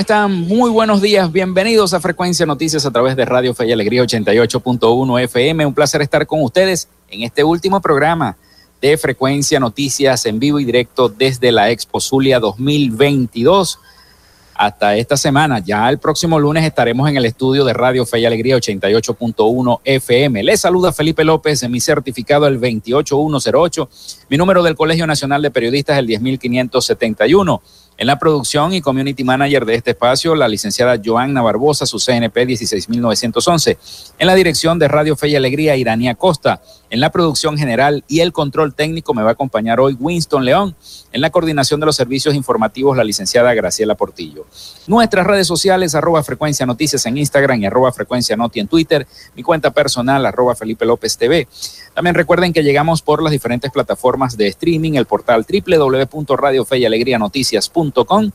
¿Cómo están? Muy buenos días. Bienvenidos a Frecuencia Noticias a través de Radio Fe y Alegría 88.1 FM. Un placer estar con ustedes en este último programa de Frecuencia Noticias en vivo y directo desde la Expo Zulia 2022 hasta esta semana. Ya el próximo lunes estaremos en el estudio de Radio Fe y Alegría 88.1 FM. Les saluda Felipe López en mi certificado el 28108, mi número del Colegio Nacional de Periodistas el 10571. En la producción y community manager de este espacio, la licenciada Joanna Barbosa, su CNP 16911. En la dirección de Radio Fe y Alegría, Iranía Costa. En la producción general y el control técnico me va a acompañar hoy Winston León. En la coordinación de los servicios informativos, la licenciada Graciela Portillo. Nuestras redes sociales, arroba frecuencia noticias en Instagram y arroba frecuencia noti en Twitter. Mi cuenta personal, arroba Felipe López TV. También recuerden que llegamos por las diferentes plataformas de streaming, el portal www.radiofeyalegrianoticias.com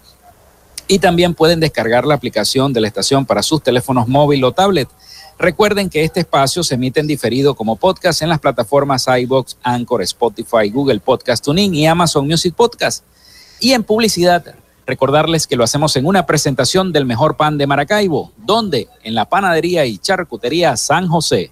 y también pueden descargar la aplicación de la estación para sus teléfonos móvil o tablet. Recuerden que este espacio se emite en diferido como podcast en las plataformas iBox, Anchor, Spotify, Google Podcast Tuning y Amazon Music Podcast. Y en publicidad, recordarles que lo hacemos en una presentación del mejor pan de Maracaibo, donde en la panadería y charcutería San José.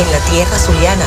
en la tierra zuliana.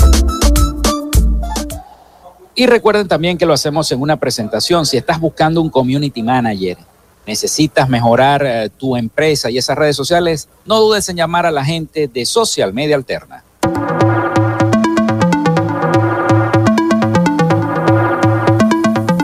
Y recuerden también que lo hacemos en una presentación. Si estás buscando un community manager, necesitas mejorar eh, tu empresa y esas redes sociales, no dudes en llamar a la gente de Social Media Alterna.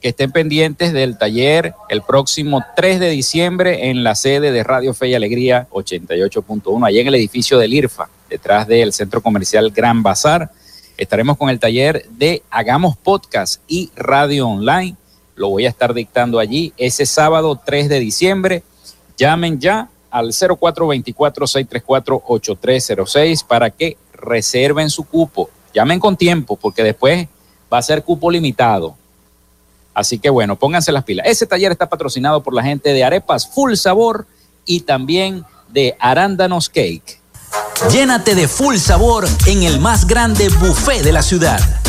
que estén pendientes del taller el próximo 3 de diciembre en la sede de Radio Fe y Alegría 88.1, allá en el edificio del IRFA, detrás del centro comercial Gran Bazar. Estaremos con el taller de Hagamos Podcast y Radio Online. Lo voy a estar dictando allí ese sábado 3 de diciembre. Llamen ya al 0424-634-8306 para que reserven su cupo. Llamen con tiempo porque después va a ser cupo limitado. Así que bueno, pónganse las pilas. Ese taller está patrocinado por la gente de Arepas Full Sabor y también de Arándanos Cake. Llénate de full sabor en el más grande buffet de la ciudad.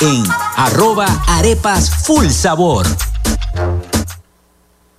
en arroba arepas full sabor.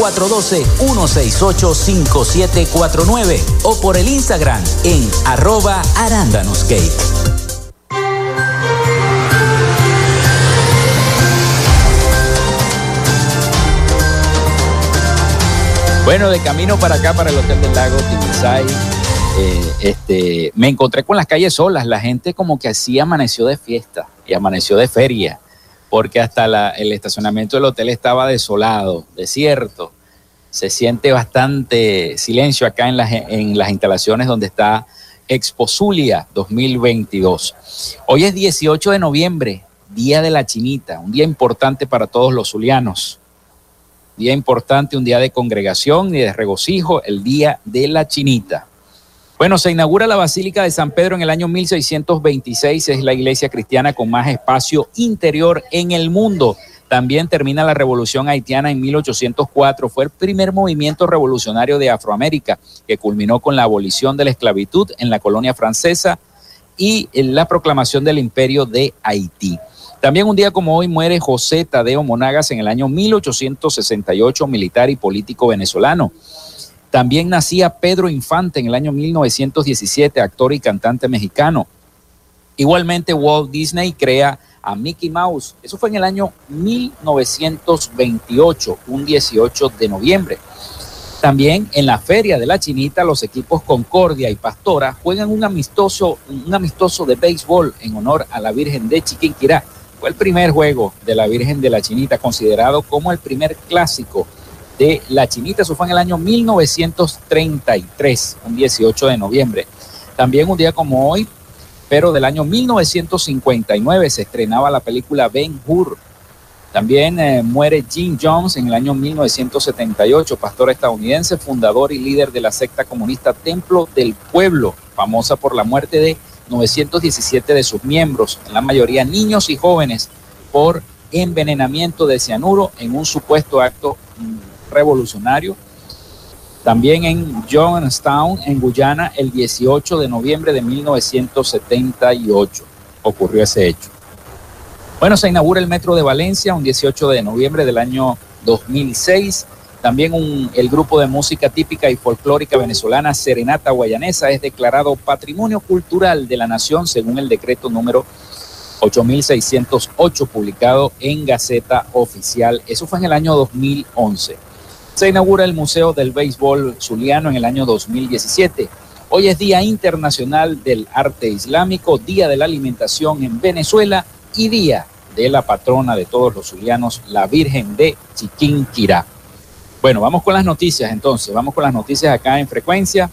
0412-168-5749 o por el Instagram en arroba arándanoscake. Bueno, de camino para acá, para el Hotel del Lago Tibisay, eh, este, me encontré con las calles solas. La gente como que así amaneció de fiesta y amaneció de feria, porque hasta el estacionamiento del hotel estaba desolado, desierto. Se siente bastante silencio acá en las, en las instalaciones donde está Exposulia 2022. Hoy es 18 de noviembre, Día de la Chinita, un día importante para todos los zulianos. Día importante, un día de congregación y de regocijo, el Día de la Chinita. Bueno, se inaugura la Basílica de San Pedro en el año 1626. Es la iglesia cristiana con más espacio interior en el mundo. También termina la revolución haitiana en 1804. Fue el primer movimiento revolucionario de Afroamérica que culminó con la abolición de la esclavitud en la colonia francesa y la proclamación del imperio de Haití. También un día como hoy muere José Tadeo Monagas en el año 1868, militar y político venezolano. También nacía Pedro Infante en el año 1917, actor y cantante mexicano. Igualmente Walt Disney crea a Mickey Mouse. Eso fue en el año 1928, un 18 de noviembre. También en la Feria de la Chinita, los equipos Concordia y Pastora juegan un amistoso, un amistoso de béisbol en honor a la Virgen de Chiquinquirá. Fue el primer juego de la Virgen de la Chinita, considerado como el primer clásico de la Chinita. Eso fue en el año 1933, un 18 de noviembre. También un día como hoy, pero del año 1959 se estrenaba la película Ben Hur también eh, muere Jim Jones en el año 1978, pastor estadounidense, fundador y líder de la secta comunista Templo del Pueblo, famosa por la muerte de 917 de sus miembros, en la mayoría niños y jóvenes, por envenenamiento de cianuro en un supuesto acto revolucionario. También en Johnstown, en Guyana, el 18 de noviembre de 1978 ocurrió ese hecho. Bueno, se inaugura el Metro de Valencia un 18 de noviembre del año 2006. También el grupo de música típica y folclórica venezolana Serenata Guayanesa es declarado Patrimonio Cultural de la Nación según el decreto número 8608 publicado en Gaceta Oficial. Eso fue en el año 2011. Se inaugura el Museo del Béisbol Zuliano en el año 2017. Hoy es Día Internacional del Arte Islámico, Día de la Alimentación en Venezuela y día de la patrona de todos los zulianos, la Virgen de Chiquinquirá. Bueno, vamos con las noticias entonces, vamos con las noticias acá en frecuencia.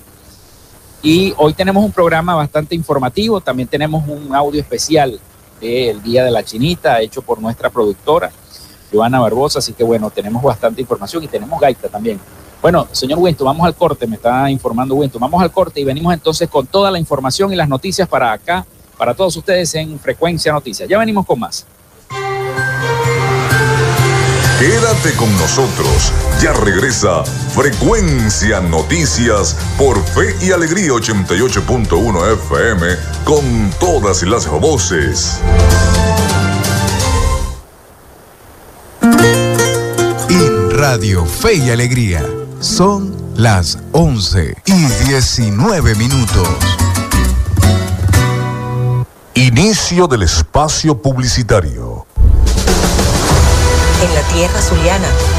Y hoy tenemos un programa bastante informativo, también tenemos un audio especial del Día de la Chinita, hecho por nuestra productora, Joana Barbosa, así que bueno, tenemos bastante información y tenemos gaita también. Bueno, señor Winton, vamos al corte, me está informando Winton, vamos al corte y venimos entonces con toda la información y las noticias para acá para todos ustedes en Frecuencia Noticias. Ya venimos con más. Quédate con nosotros. Ya regresa Frecuencia Noticias por Fe y Alegría 88.1 FM con todas las voces. Radio Fe y Alegría son las 11 y 19 minutos. Inicio del espacio publicitario. En la tierra zuliana,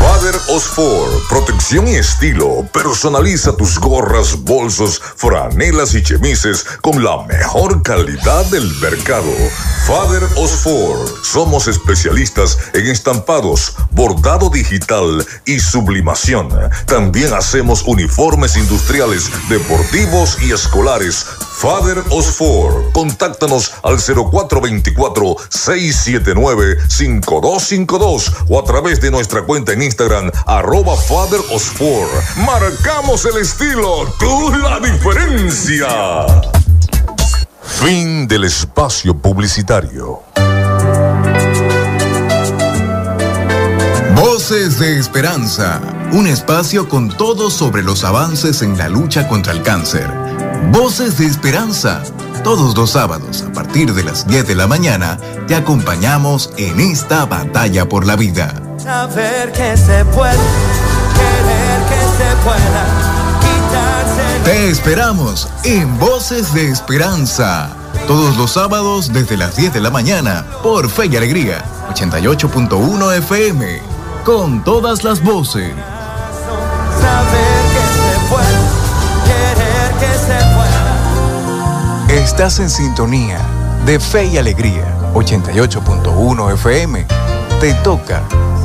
Whoa. Osfor, protección y estilo. Personaliza tus gorras, bolsos, franelas y chemises con la mejor calidad del mercado. Father Osfor, somos especialistas en estampados, bordado digital y sublimación. También hacemos uniformes industriales, deportivos y escolares. Father Osfor, contáctanos al 0424-679-5252 o a través de nuestra cuenta en Instagram arroba Father Osfor. Marcamos el estilo, tú la diferencia. Fin del espacio publicitario. Voces de Esperanza, un espacio con todo sobre los avances en la lucha contra el cáncer. Voces de Esperanza, todos los sábados a partir de las 10 de la mañana te acompañamos en esta batalla por la vida. Saber que se puede, querer que se pueda, quitarse. Te esperamos en Voces de Esperanza. Todos los sábados desde las 10 de la mañana por Fe y Alegría 88.1 FM. Con todas las voces. Saber que se puede, querer que se pueda. Estás en sintonía de Fe y Alegría 88.1 FM. Te toca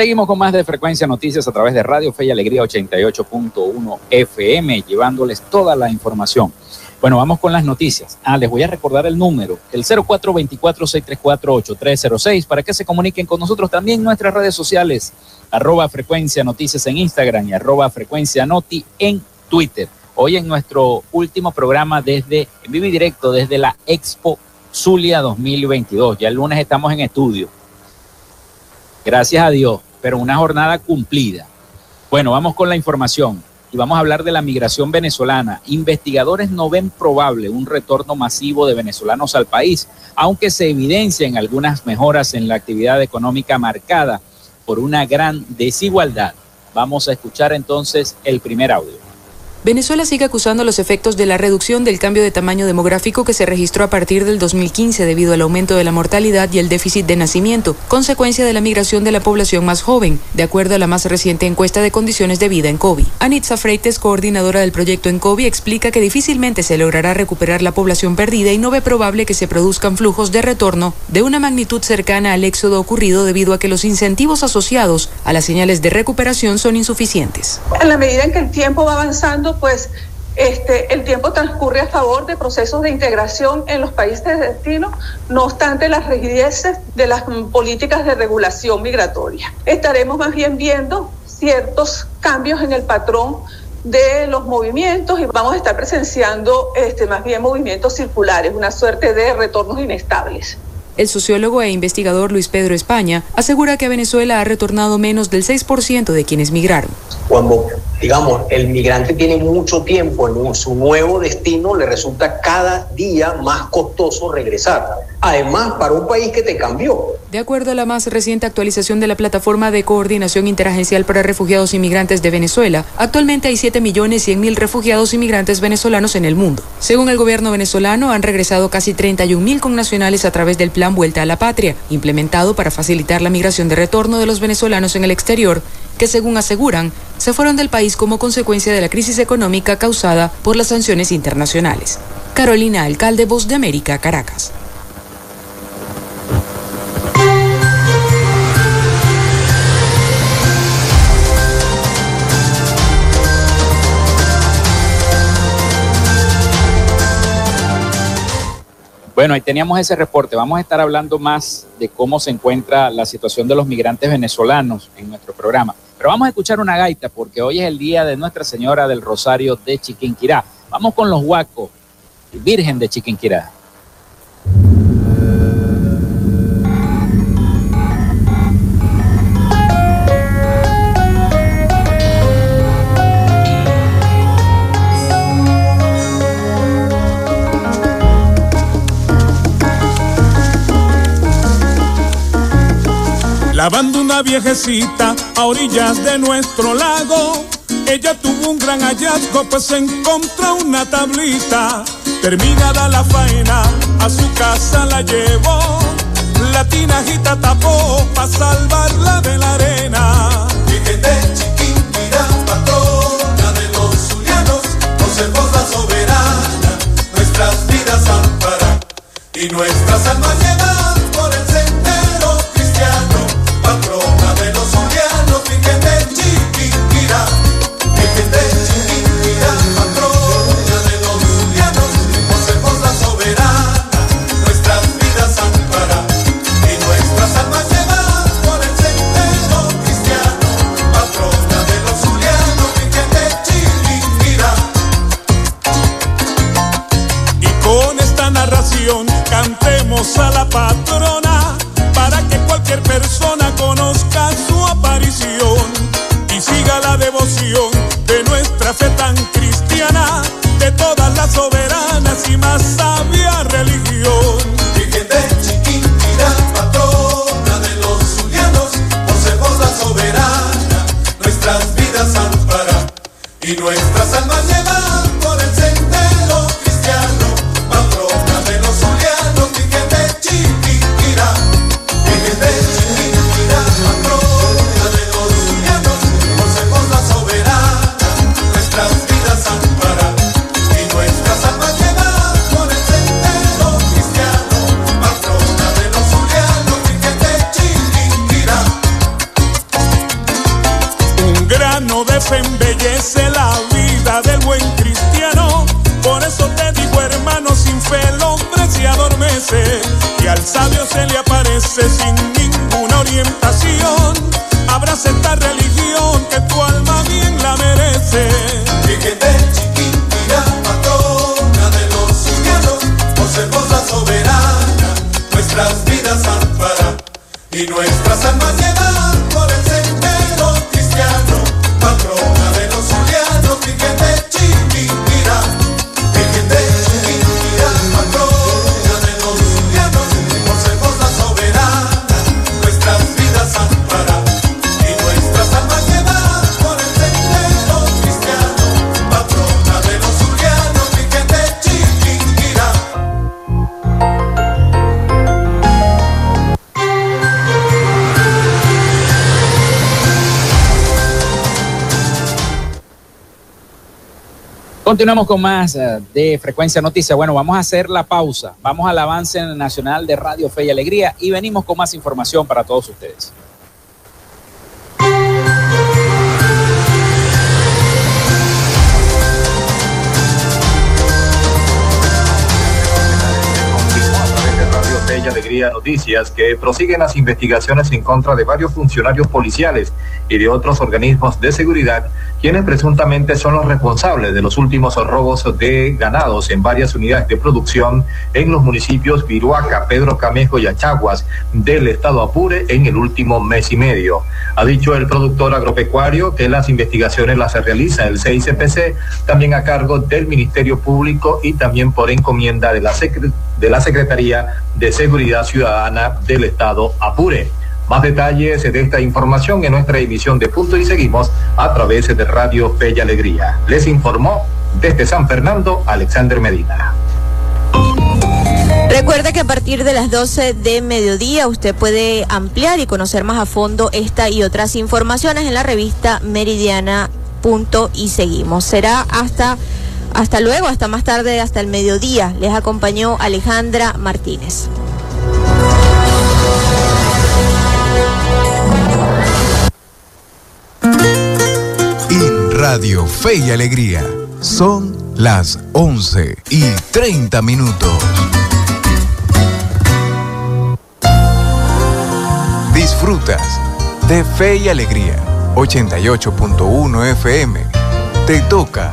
Seguimos con más de Frecuencia Noticias a través de Radio Fe y Alegría 88.1 FM, llevándoles toda la información. Bueno, vamos con las noticias. Ah, les voy a recordar el número, el 0424-634-8306, para que se comuniquen con nosotros también en nuestras redes sociales, arroba Frecuencia Noticias en Instagram y arroba Frecuencia Noti en Twitter. Hoy en nuestro último programa desde, en vivo y directo, desde la Expo Zulia 2022. Ya el lunes estamos en estudio Gracias a Dios, pero una jornada cumplida. Bueno, vamos con la información y vamos a hablar de la migración venezolana. Investigadores no ven probable un retorno masivo de venezolanos al país, aunque se evidencian algunas mejoras en la actividad económica marcada por una gran desigualdad. Vamos a escuchar entonces el primer audio. Venezuela sigue acusando los efectos de la reducción del cambio de tamaño demográfico que se registró a partir del 2015 debido al aumento de la mortalidad y el déficit de nacimiento, consecuencia de la migración de la población más joven, de acuerdo a la más reciente encuesta de condiciones de vida en COVID. Anitza Freites, coordinadora del proyecto en COVID, explica que difícilmente se logrará recuperar la población perdida y no ve probable que se produzcan flujos de retorno de una magnitud cercana al éxodo ocurrido debido a que los incentivos asociados a las señales de recuperación son insuficientes. En la medida en que el tiempo va avanzando, pues este, el tiempo transcurre a favor de procesos de integración en los países de destino, no obstante las rigideces de las políticas de regulación migratoria. Estaremos más bien viendo ciertos cambios en el patrón de los movimientos y vamos a estar presenciando este, más bien movimientos circulares, una suerte de retornos inestables. El sociólogo e investigador Luis Pedro España asegura que a Venezuela ha retornado menos del 6% de quienes migraron. Cuando, digamos, el migrante tiene mucho tiempo en su nuevo destino, le resulta cada día más costoso regresar. Además, para un país que te cambió. De acuerdo a la más reciente actualización de la Plataforma de Coordinación Interagencial para Refugiados Inmigrantes de Venezuela, actualmente hay 7.100.000 refugiados inmigrantes venezolanos en el mundo. Según el gobierno venezolano, han regresado casi 31.000 connacionales a través del Plan Vuelta a la Patria, implementado para facilitar la migración de retorno de los venezolanos en el exterior que según aseguran, se fueron del país como consecuencia de la crisis económica causada por las sanciones internacionales. Carolina Alcalde, Voz de América, Caracas. Bueno, ahí teníamos ese reporte. Vamos a estar hablando más de cómo se encuentra la situación de los migrantes venezolanos en nuestro programa. Pero vamos a escuchar una gaita porque hoy es el día de Nuestra Señora del Rosario de Chiquinquirá. Vamos con los huacos, Virgen de Chiquinquirá. Lavando una viejecita a orillas de nuestro lago, ella tuvo un gran hallazgo, pues encontró una tablita. Terminada la faena, a su casa la llevó. La tinajita tapó para salvarla de la arena. De Chiquinquirá, patrona de los zulianos, conservó la soberana, nuestras vidas ampara y nuestras almas llevan por el Continuamos con más eh, de Frecuencia Noticias. Bueno, vamos a hacer la pausa. Vamos al avance nacional de Radio Fe y Alegría y venimos con más información para todos ustedes. Noticias que prosiguen las investigaciones en contra de varios funcionarios policiales y de otros organismos de seguridad, quienes presuntamente son los responsables de los últimos robos de ganados en varias unidades de producción en los municipios Viruaca, Pedro Camejo y Achaguas del estado Apure en el último mes y medio. Ha dicho el productor agropecuario que las investigaciones las realiza el CICPC, también a cargo del Ministerio Público y también por encomienda de la, secre- de la Secretaría de Seguridad Ciudadana del estado Apure. Más detalles de esta información en nuestra emisión de Punto y Seguimos a través de Radio Fe Alegría. Les informó desde San Fernando Alexander Medina. Recuerde que a partir de las 12 de mediodía usted puede ampliar y conocer más a fondo esta y otras informaciones en la revista Meridiana. Punto y seguimos. Será hasta hasta luego, hasta más tarde, hasta el mediodía. Les acompañó Alejandra Martínez. En Radio Fe y Alegría son las 11 y 30 minutos. Disfrutas de Fe y Alegría 88.1 FM. Te toca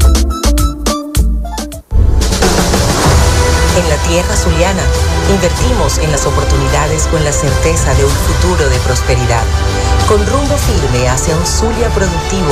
Tierra zuliana, invertimos en las oportunidades con la certeza de un futuro de prosperidad. Con rumbo firme hacia un Zulia productivo,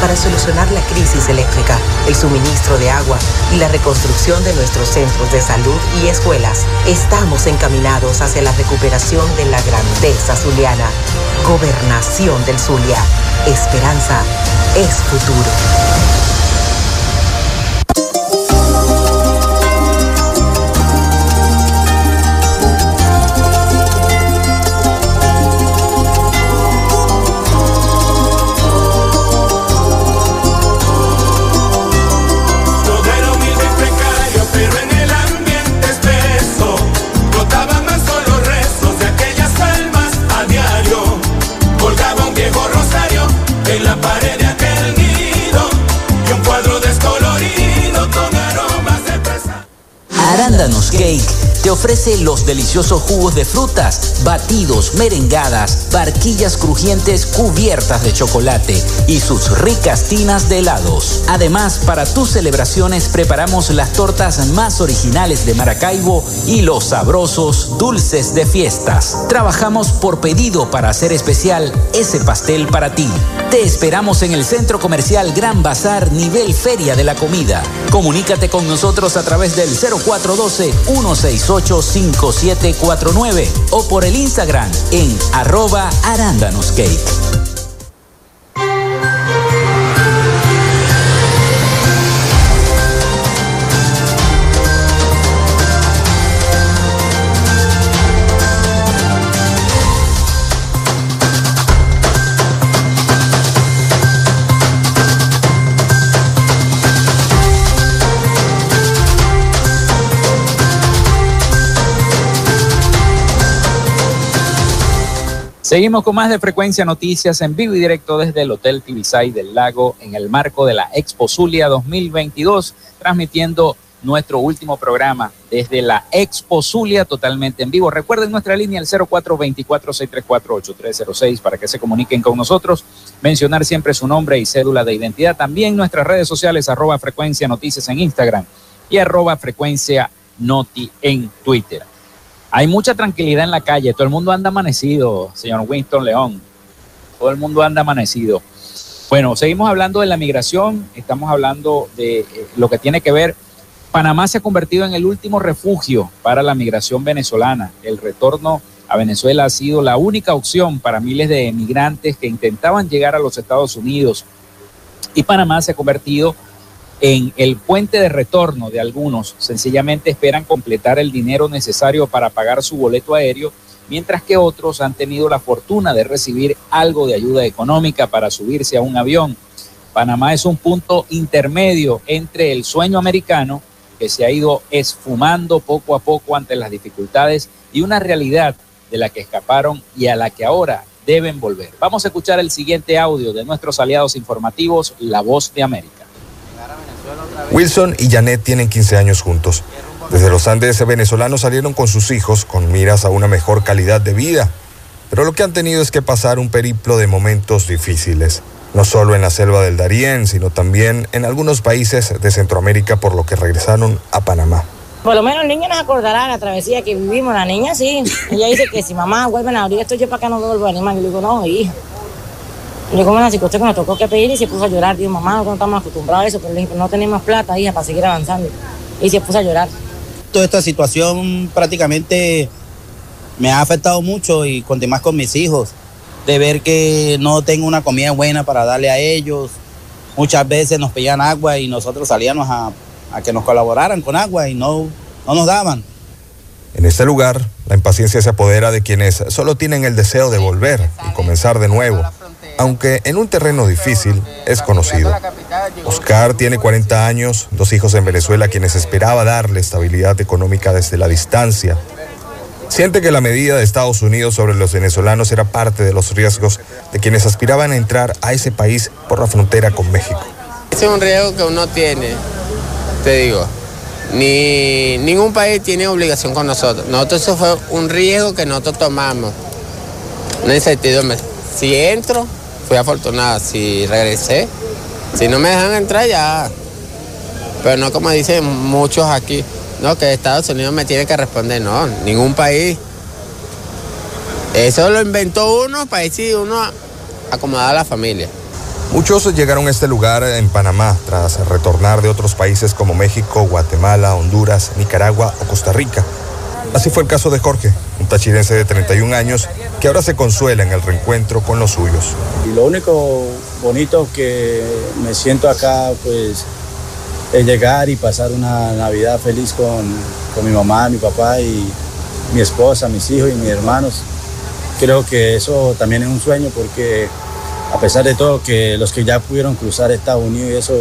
para solucionar la crisis eléctrica, el suministro de agua y la reconstrucción de nuestros centros de salud y escuelas. Estamos encaminados hacia la recuperación de la grandeza zuliana. Gobernación del Zulia. Esperanza es futuro. Ofrece los deliciosos jugos de frutas, batidos, merengadas, barquillas crujientes cubiertas de chocolate y sus ricas tinas de helados. Además, para tus celebraciones preparamos las tortas más originales de Maracaibo y los sabrosos dulces de fiestas. Trabajamos por pedido para hacer especial ese pastel para ti. Te esperamos en el Centro Comercial Gran Bazar, nivel Feria de la Comida. Comunícate con nosotros a través del 0412-168-5749 o por el Instagram en arroba arándanoscake. Seguimos con más de Frecuencia Noticias en vivo y directo desde el Hotel Tibisay del Lago en el marco de la Expo Zulia 2022, transmitiendo nuestro último programa desde la Expo Zulia totalmente en vivo. Recuerden nuestra línea el 0424-634-8306 para que se comuniquen con nosotros, mencionar siempre su nombre y cédula de identidad. También nuestras redes sociales arroba frecuencia noticias en Instagram y arroba frecuencia noti en Twitter. Hay mucha tranquilidad en la calle, todo el mundo anda amanecido, señor Winston León. Todo el mundo anda amanecido. Bueno, seguimos hablando de la migración, estamos hablando de eh, lo que tiene que ver. Panamá se ha convertido en el último refugio para la migración venezolana. El retorno a Venezuela ha sido la única opción para miles de emigrantes que intentaban llegar a los Estados Unidos. Y Panamá se ha convertido en el puente de retorno de algunos sencillamente esperan completar el dinero necesario para pagar su boleto aéreo, mientras que otros han tenido la fortuna de recibir algo de ayuda económica para subirse a un avión. Panamá es un punto intermedio entre el sueño americano, que se ha ido esfumando poco a poco ante las dificultades, y una realidad de la que escaparon y a la que ahora deben volver. Vamos a escuchar el siguiente audio de nuestros aliados informativos, La Voz de América. Wilson y Janet tienen 15 años juntos. Desde los Andes venezolanos salieron con sus hijos con miras a una mejor calidad de vida. Pero lo que han tenido es que pasar un periplo de momentos difíciles, no solo en la selva del Darién, sino también en algunos países de Centroamérica por lo que regresaron a Panamá. Por lo menos el niño nos acordará la travesía que vivimos. La niña sí. Ella dice que si mamá vuelven a abrir esto, yo para acá no vuelvo a animar. Yo le digo, no, hija. Yo como una usted que nos tocó que pedir y se puso a llorar. Digo, mamá, no estamos acostumbrados a eso. Pero le dije, no tenemos plata, hija, para seguir avanzando. Y se puso a llorar. Toda esta situación prácticamente me ha afectado mucho y con más con mis hijos. De ver que no tengo una comida buena para darle a ellos. Muchas veces nos pedían agua y nosotros salíamos a a que nos colaboraran con agua y no, no nos daban. En este lugar, la impaciencia se apodera de quienes solo tienen el deseo de volver y comenzar de nuevo, aunque en un terreno difícil es conocido. Oscar tiene 40 años, dos hijos en Venezuela quienes esperaba darle estabilidad económica desde la distancia. Siente que la medida de Estados Unidos sobre los venezolanos era parte de los riesgos de quienes aspiraban a entrar a ese país por la frontera con México. es un riesgo que uno tiene te digo. Ni ningún país tiene obligación con nosotros. Nosotros eso fue un riesgo que nosotros tomamos. Una incertidumbre. Si entro, fui afortunado. Si regresé, si no me dejan entrar ya. Pero no como dicen muchos aquí, no, que Estados Unidos me tiene que responder. No, ningún país. Eso lo inventó uno para decir uno acomodar a la familia. Muchos llegaron a este lugar en Panamá tras retornar de otros países como México, Guatemala, Honduras, Nicaragua o Costa Rica. Así fue el caso de Jorge, un tachirense de 31 años que ahora se consuela en el reencuentro con los suyos. Y lo único bonito que me siento acá, pues, es llegar y pasar una Navidad feliz con, con mi mamá, mi papá y mi esposa, mis hijos y mis hermanos. Creo que eso también es un sueño porque a pesar de todo que los que ya pudieron cruzar Estados Unidos y eso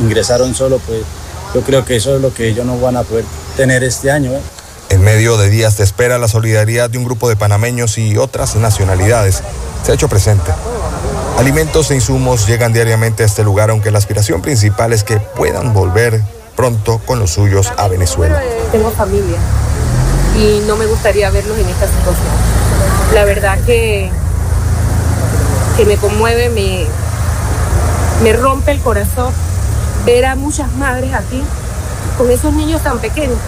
ingresaron solo, pues yo creo que eso es lo que ellos no van a poder tener este año. ¿eh? En medio de días de espera, la solidaridad de un grupo de panameños y otras nacionalidades se ha hecho presente. Alimentos e insumos llegan diariamente a este lugar, aunque la aspiración principal es que puedan volver pronto con los suyos a Venezuela. Tengo familia y no me gustaría verlos en esta situación. La verdad que que me conmueve, me, me rompe el corazón ver a muchas madres aquí con esos niños tan pequeños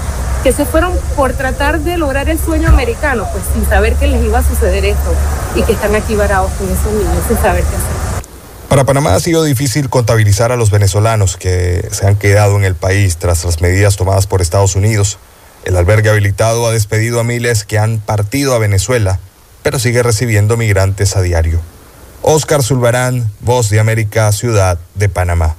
que se fueron por tratar de lograr el sueño americano, pues sin saber que les iba a suceder esto y que están aquí varados con esos niños sin saber qué hacer. Para Panamá ha sido difícil contabilizar a los venezolanos que se han quedado en el país tras las medidas tomadas por Estados Unidos. El albergue habilitado ha despedido a miles que han partido a Venezuela, pero sigue recibiendo migrantes a diario. Oscar Zulbarán, Voz de América, Ciudad de Panamá.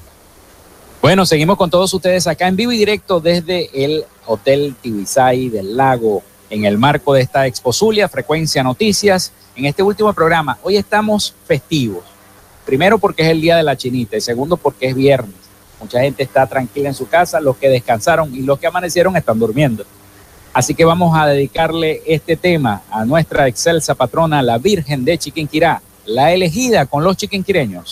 Bueno, seguimos con todos ustedes acá en vivo y directo desde el Hotel Tibisay del Lago, en el marco de esta Expo Zulia, Frecuencia Noticias. En este último programa, hoy estamos festivos. Primero porque es el Día de la Chinita y segundo porque es viernes. Mucha gente está tranquila en su casa, los que descansaron y los que amanecieron están durmiendo. Así que vamos a dedicarle este tema a nuestra excelsa patrona, la Virgen de Chiquinquirá, la elegida con los chiquinquireños.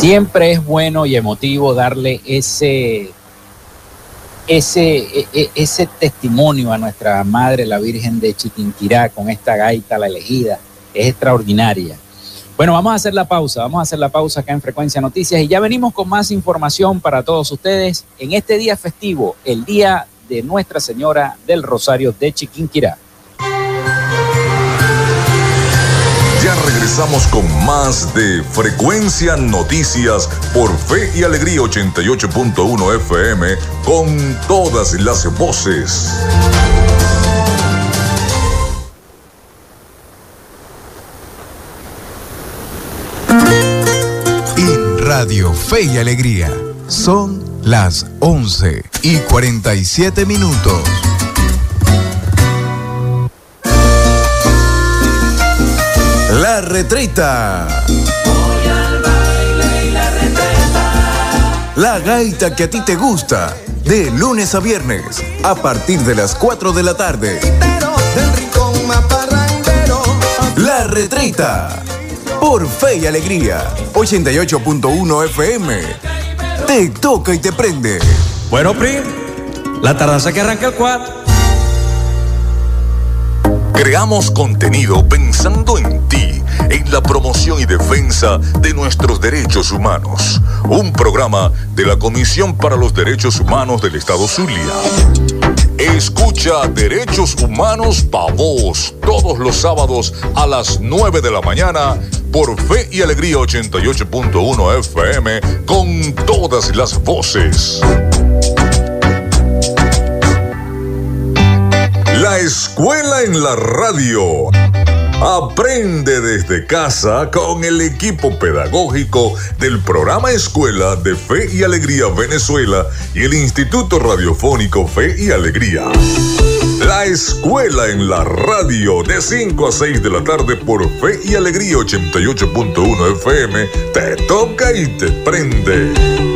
Siempre es bueno y emotivo darle ese, ese, e- e- ese testimonio a nuestra Madre, la Virgen de Chiquinquirá, con esta gaita, la elegida. Es extraordinaria. Bueno, vamos a hacer la pausa, vamos a hacer la pausa acá en Frecuencia Noticias y ya venimos con más información para todos ustedes en este día festivo, el día de Nuestra Señora del Rosario de Chiquinquirá. Ya regresamos con más de Frecuencia Noticias por Fe y Alegría 88.1 FM con todas las voces. En Radio Fe y Alegría son las 11 y 47 minutos. La retreta. La gaita que a ti te gusta. De lunes a viernes, a partir de las 4 de la tarde. La retreta. Por Fe y Alegría. 88.1 FM. Te toca y te prende. Bueno, Pri, la tardanza que arranca el 4. Creamos contenido pensando en ti, en la promoción y defensa de nuestros derechos humanos. Un programa de la Comisión para los Derechos Humanos del Estado Zulia. Escucha Derechos Humanos Pa' Vos todos los sábados a las 9 de la mañana por Fe y Alegría 88.1 FM con todas las voces. La escuela en la radio. Aprende desde casa con el equipo pedagógico del programa Escuela de Fe y Alegría Venezuela y el Instituto Radiofónico Fe y Alegría. La escuela en la radio de 5 a 6 de la tarde por Fe y Alegría 88.1 FM te toca y te prende.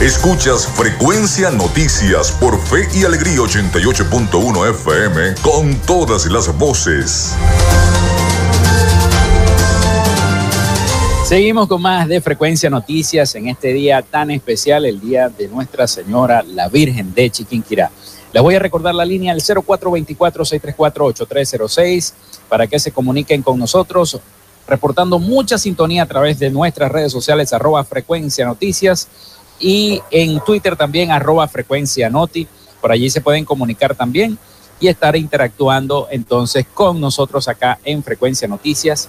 Escuchas Frecuencia Noticias por Fe y Alegría 88.1 FM con todas las voces. Seguimos con más de Frecuencia Noticias en este día tan especial, el día de Nuestra Señora la Virgen de Chiquinquirá. Les voy a recordar la línea al 0424-634-8306 para que se comuniquen con nosotros, reportando mucha sintonía a través de nuestras redes sociales, arroba Frecuencia Noticias y en Twitter también arroba frecuencia noti. Por allí se pueden comunicar también y estar interactuando entonces con nosotros acá en Frecuencia Noticias.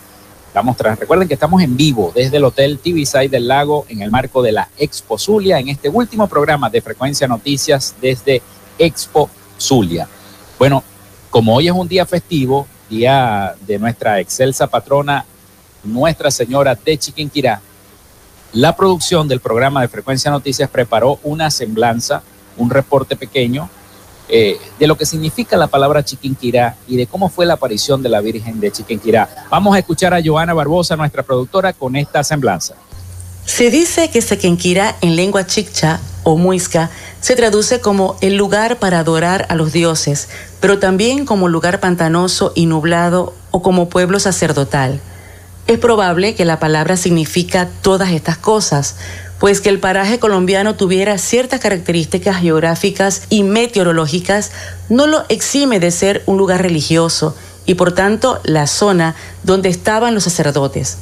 Vamos tras, recuerden que estamos en vivo desde el Hotel Side del Lago en el marco de la Expo Zulia en este último programa de Frecuencia Noticias desde Expo Zulia. Bueno, como hoy es un día festivo, día de nuestra excelsa patrona Nuestra Señora de Chiquinquirá, la producción del programa de Frecuencia Noticias preparó una semblanza, un reporte pequeño eh, de lo que significa la palabra Chiquinquirá y de cómo fue la aparición de la Virgen de Chiquinquirá. Vamos a escuchar a Joana Barbosa, nuestra productora, con esta semblanza. Se dice que Chiquinquirá en lengua chicha o muisca se traduce como el lugar para adorar a los dioses, pero también como lugar pantanoso y nublado o como pueblo sacerdotal. Es probable que la palabra significa todas estas cosas, pues que el paraje colombiano tuviera ciertas características geográficas y meteorológicas no lo exime de ser un lugar religioso y por tanto la zona donde estaban los sacerdotes.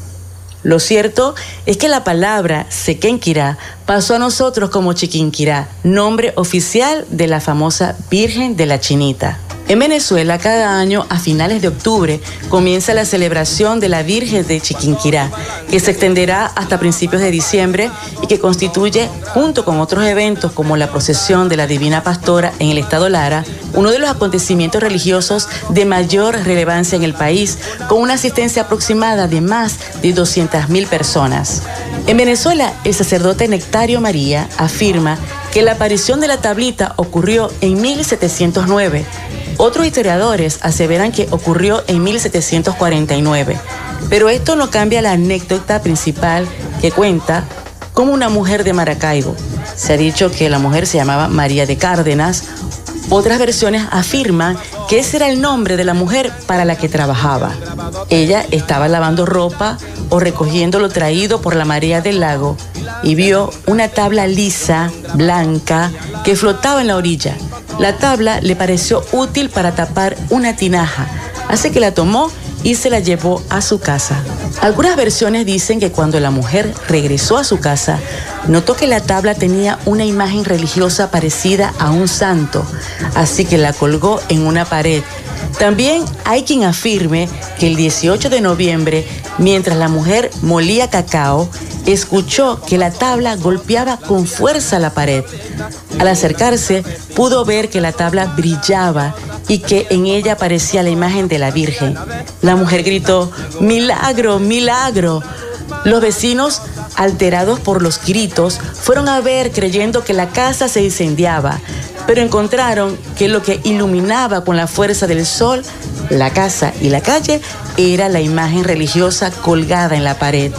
Lo cierto es que la palabra Sequenquirá pasó a nosotros como Chiquinquirá, nombre oficial de la famosa Virgen de la Chinita. En Venezuela, cada año, a finales de octubre, comienza la celebración de la Virgen de Chiquinquirá, que se extenderá hasta principios de diciembre y que constituye, junto con otros eventos como la procesión de la Divina Pastora en el Estado Lara, uno de los acontecimientos religiosos de mayor relevancia en el país, con una asistencia aproximada de más de 200.000 personas. En Venezuela, el sacerdote Nectario María afirma que la aparición de la tablita ocurrió en 1709 otros historiadores aseveran que ocurrió en 1749, pero esto no cambia la anécdota principal que cuenta como una mujer de Maracaibo. Se ha dicho que la mujer se llamaba María de Cárdenas. Otras versiones afirman que ese era el nombre de la mujer para la que trabajaba. Ella estaba lavando ropa o recogiendo lo traído por la marea del lago y vio una tabla lisa, blanca, que flotaba en la orilla. La tabla le pareció útil para tapar una tinaja, así que la tomó se la llevó a su casa. Algunas versiones dicen que cuando la mujer regresó a su casa, notó que la tabla tenía una imagen religiosa parecida a un santo, así que la colgó en una pared. También hay quien afirme que el 18 de noviembre, mientras la mujer molía cacao, escuchó que la tabla golpeaba con fuerza la pared. Al acercarse, pudo ver que la tabla brillaba y que en ella aparecía la imagen de la Virgen. La mujer gritó, milagro, milagro. Los vecinos, alterados por los gritos, fueron a ver creyendo que la casa se incendiaba, pero encontraron que lo que iluminaba con la fuerza del sol la casa y la calle era la imagen religiosa colgada en la pared.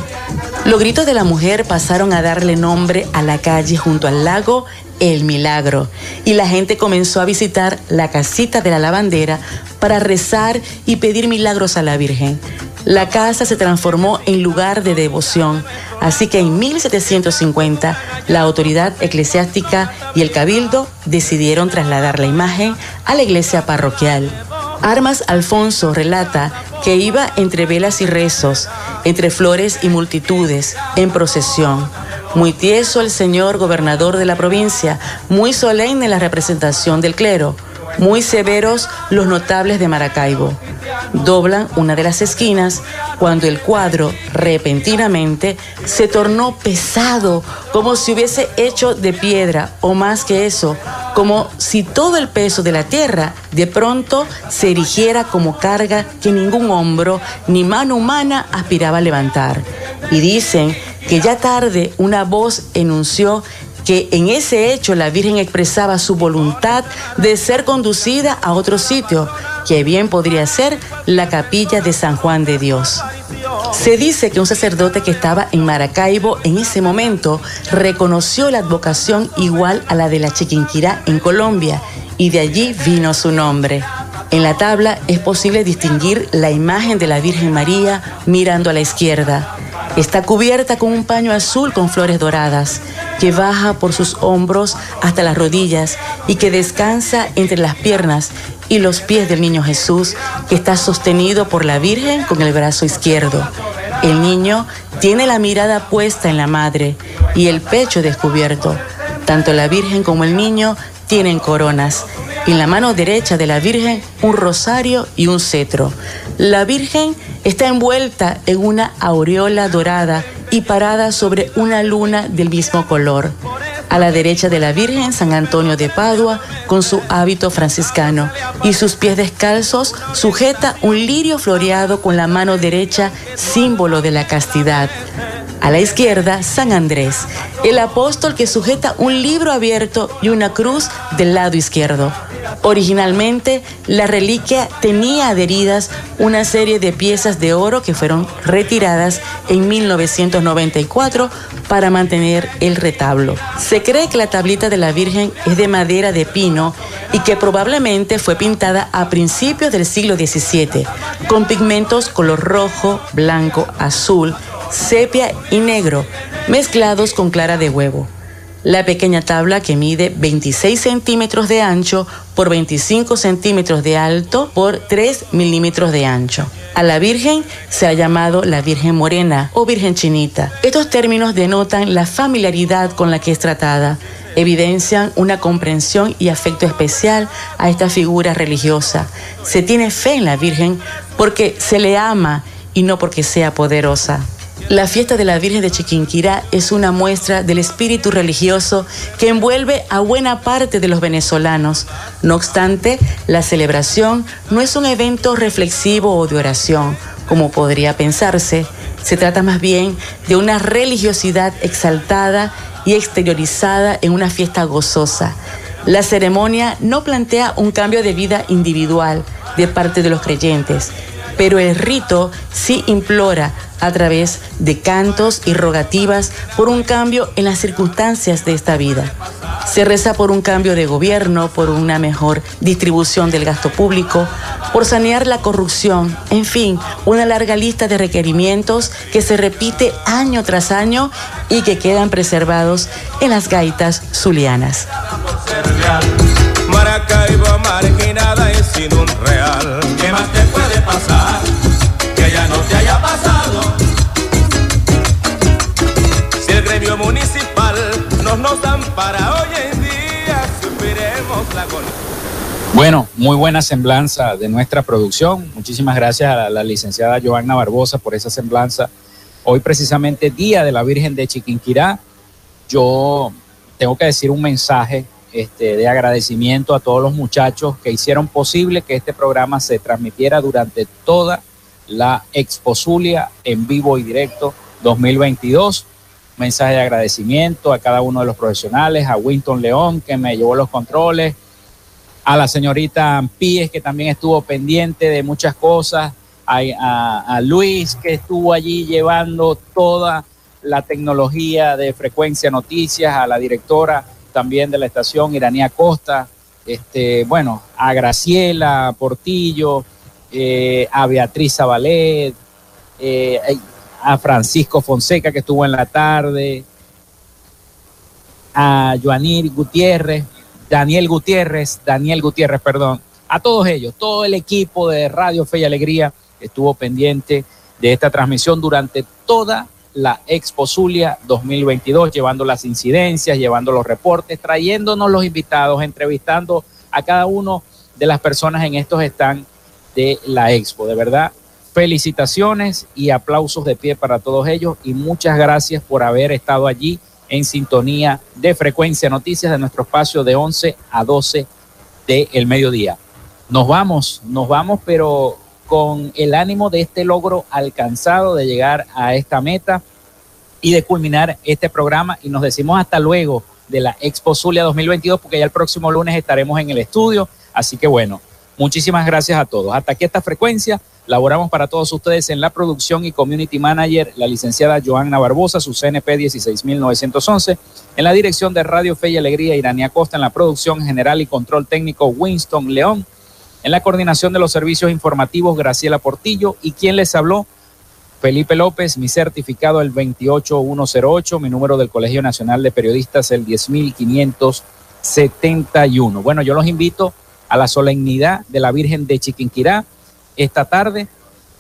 Los gritos de la mujer pasaron a darle nombre a la calle junto al lago El Milagro y la gente comenzó a visitar la casita de la lavandera para rezar y pedir milagros a la Virgen. La casa se transformó en lugar de devoción, así que en 1750 la autoridad eclesiástica y el cabildo decidieron trasladar la imagen a la iglesia parroquial. Armas Alfonso relata que iba entre velas y rezos, entre flores y multitudes, en procesión. Muy tieso el señor gobernador de la provincia, muy solemne la representación del clero. Muy severos los notables de Maracaibo. Doblan una de las esquinas cuando el cuadro repentinamente se tornó pesado, como si hubiese hecho de piedra, o más que eso, como si todo el peso de la tierra de pronto se erigiera como carga que ningún hombro ni mano humana aspiraba a levantar. Y dicen que ya tarde una voz enunció que en ese hecho la Virgen expresaba su voluntad de ser conducida a otro sitio, que bien podría ser la capilla de San Juan de Dios. Se dice que un sacerdote que estaba en Maracaibo en ese momento reconoció la advocación igual a la de la Chiquinquirá en Colombia y de allí vino su nombre. En la tabla es posible distinguir la imagen de la Virgen María mirando a la izquierda. Está cubierta con un paño azul con flores doradas que baja por sus hombros hasta las rodillas y que descansa entre las piernas y los pies del niño Jesús, que está sostenido por la Virgen con el brazo izquierdo. El niño tiene la mirada puesta en la madre y el pecho descubierto. Tanto la Virgen como el niño tienen coronas. En la mano derecha de la Virgen un rosario y un cetro. La Virgen está envuelta en una aureola dorada y parada sobre una luna del mismo color. A la derecha de la Virgen San Antonio de Padua con su hábito franciscano y sus pies descalzos sujeta un lirio floreado con la mano derecha, símbolo de la castidad. A la izquierda, San Andrés, el apóstol que sujeta un libro abierto y una cruz del lado izquierdo. Originalmente, la reliquia tenía adheridas una serie de piezas de oro que fueron retiradas en 1994 para mantener el retablo. Se cree que la tablita de la Virgen es de madera de pino y que probablemente fue pintada a principios del siglo XVII con pigmentos color rojo, blanco, azul, sepia y negro, mezclados con clara de huevo. La pequeña tabla que mide 26 centímetros de ancho por 25 centímetros de alto por 3 milímetros de ancho. A la Virgen se ha llamado la Virgen Morena o Virgen Chinita. Estos términos denotan la familiaridad con la que es tratada, evidencian una comprensión y afecto especial a esta figura religiosa. Se tiene fe en la Virgen porque se le ama y no porque sea poderosa. La fiesta de la Virgen de Chiquinquirá es una muestra del espíritu religioso que envuelve a buena parte de los venezolanos. No obstante, la celebración no es un evento reflexivo o de oración, como podría pensarse. Se trata más bien de una religiosidad exaltada y exteriorizada en una fiesta gozosa. La ceremonia no plantea un cambio de vida individual de parte de los creyentes, pero el rito sí implora a través de cantos y rogativas por un cambio en las circunstancias de esta vida. Se reza por un cambio de gobierno, por una mejor distribución del gasto público, por sanear la corrupción, en fin, una larga lista de requerimientos que se repite año tras año y que quedan preservados en las gaitas zulianas. Maracaibo marginada es sin un real. ¿Qué más te puede Que ya no te haya pasado. Si el gremio municipal nos nos dan para hoy en día, sufriremos la agonía. Bueno, muy buena semblanza de nuestra producción. Muchísimas gracias a la, la licenciada Joanna Barbosa por esa semblanza. Hoy precisamente Día de la Virgen de Chiquinquirá. Yo tengo que decir un mensaje este, de agradecimiento a todos los muchachos que hicieron posible que este programa se transmitiera durante toda la Expo Zulia en vivo y directo 2022. Mensaje de agradecimiento a cada uno de los profesionales, a Winton León que me llevó los controles, a la señorita Ampíes que también estuvo pendiente de muchas cosas, a Luis que estuvo allí llevando toda la tecnología de frecuencia noticias, a la directora también de la estación, Iranía Costa, este, bueno, a Graciela Portillo, eh, a Beatriz Zabalet, eh, a Francisco Fonseca que estuvo en la tarde, a Joanir Gutiérrez, Daniel Gutiérrez, Daniel Gutiérrez, perdón, a todos ellos, todo el equipo de Radio Fe y Alegría estuvo pendiente de esta transmisión durante toda la Expo Zulia 2022, llevando las incidencias, llevando los reportes, trayéndonos los invitados, entrevistando a cada uno de las personas en estos stands de la expo. De verdad, felicitaciones y aplausos de pie para todos ellos y muchas gracias por haber estado allí en sintonía de Frecuencia Noticias de nuestro espacio de 11 a 12 del mediodía. Nos vamos, nos vamos, pero con el ánimo de este logro alcanzado de llegar a esta meta y de culminar este programa y nos decimos hasta luego de la Expo Zulia 2022 porque ya el próximo lunes estaremos en el estudio. Así que bueno, muchísimas gracias a todos. Hasta aquí esta frecuencia. Laboramos para todos ustedes en la producción y community manager, la licenciada Joanna Barbosa, su CNP 16911. En la dirección de Radio Fe y Alegría, Irania Costa. En la producción general y control técnico, Winston León. En la coordinación de los servicios informativos, Graciela Portillo. Y quien les habló, Felipe López, mi certificado el 28108, mi número del Colegio Nacional de Periodistas el 10571. Bueno, yo los invito a la solemnidad de la Virgen de Chiquinquirá esta tarde.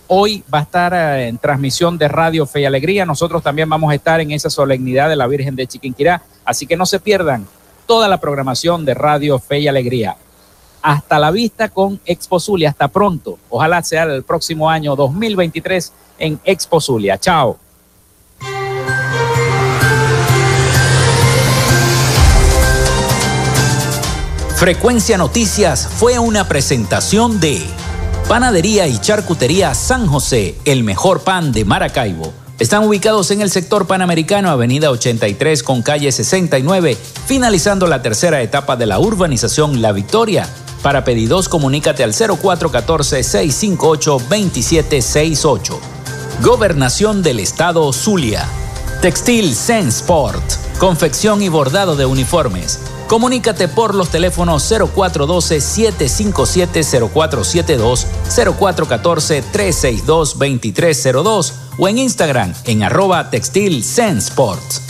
Hoy va a estar eh, en transmisión de Radio Fe y Alegría. Nosotros también vamos a estar en esa solemnidad de la Virgen de Chiquinquirá. Así que no se pierdan toda la programación de Radio Fe y Alegría. Hasta la vista con Expo Zulia. Hasta pronto. Ojalá sea el próximo año 2023 en Expo Zulia. Chao. Frecuencia Noticias fue una presentación de Panadería y Charcutería San José, el mejor pan de Maracaibo. Están ubicados en el sector panamericano, avenida 83 con calle 69, finalizando la tercera etapa de la urbanización La Victoria. Para pedidos, comunícate al 0414-658-2768. Gobernación del Estado Zulia. Textil Sensport. Confección y bordado de uniformes. Comunícate por los teléfonos 0412-757-0472, 0414-362-2302 o en Instagram en arroba textil Sensport.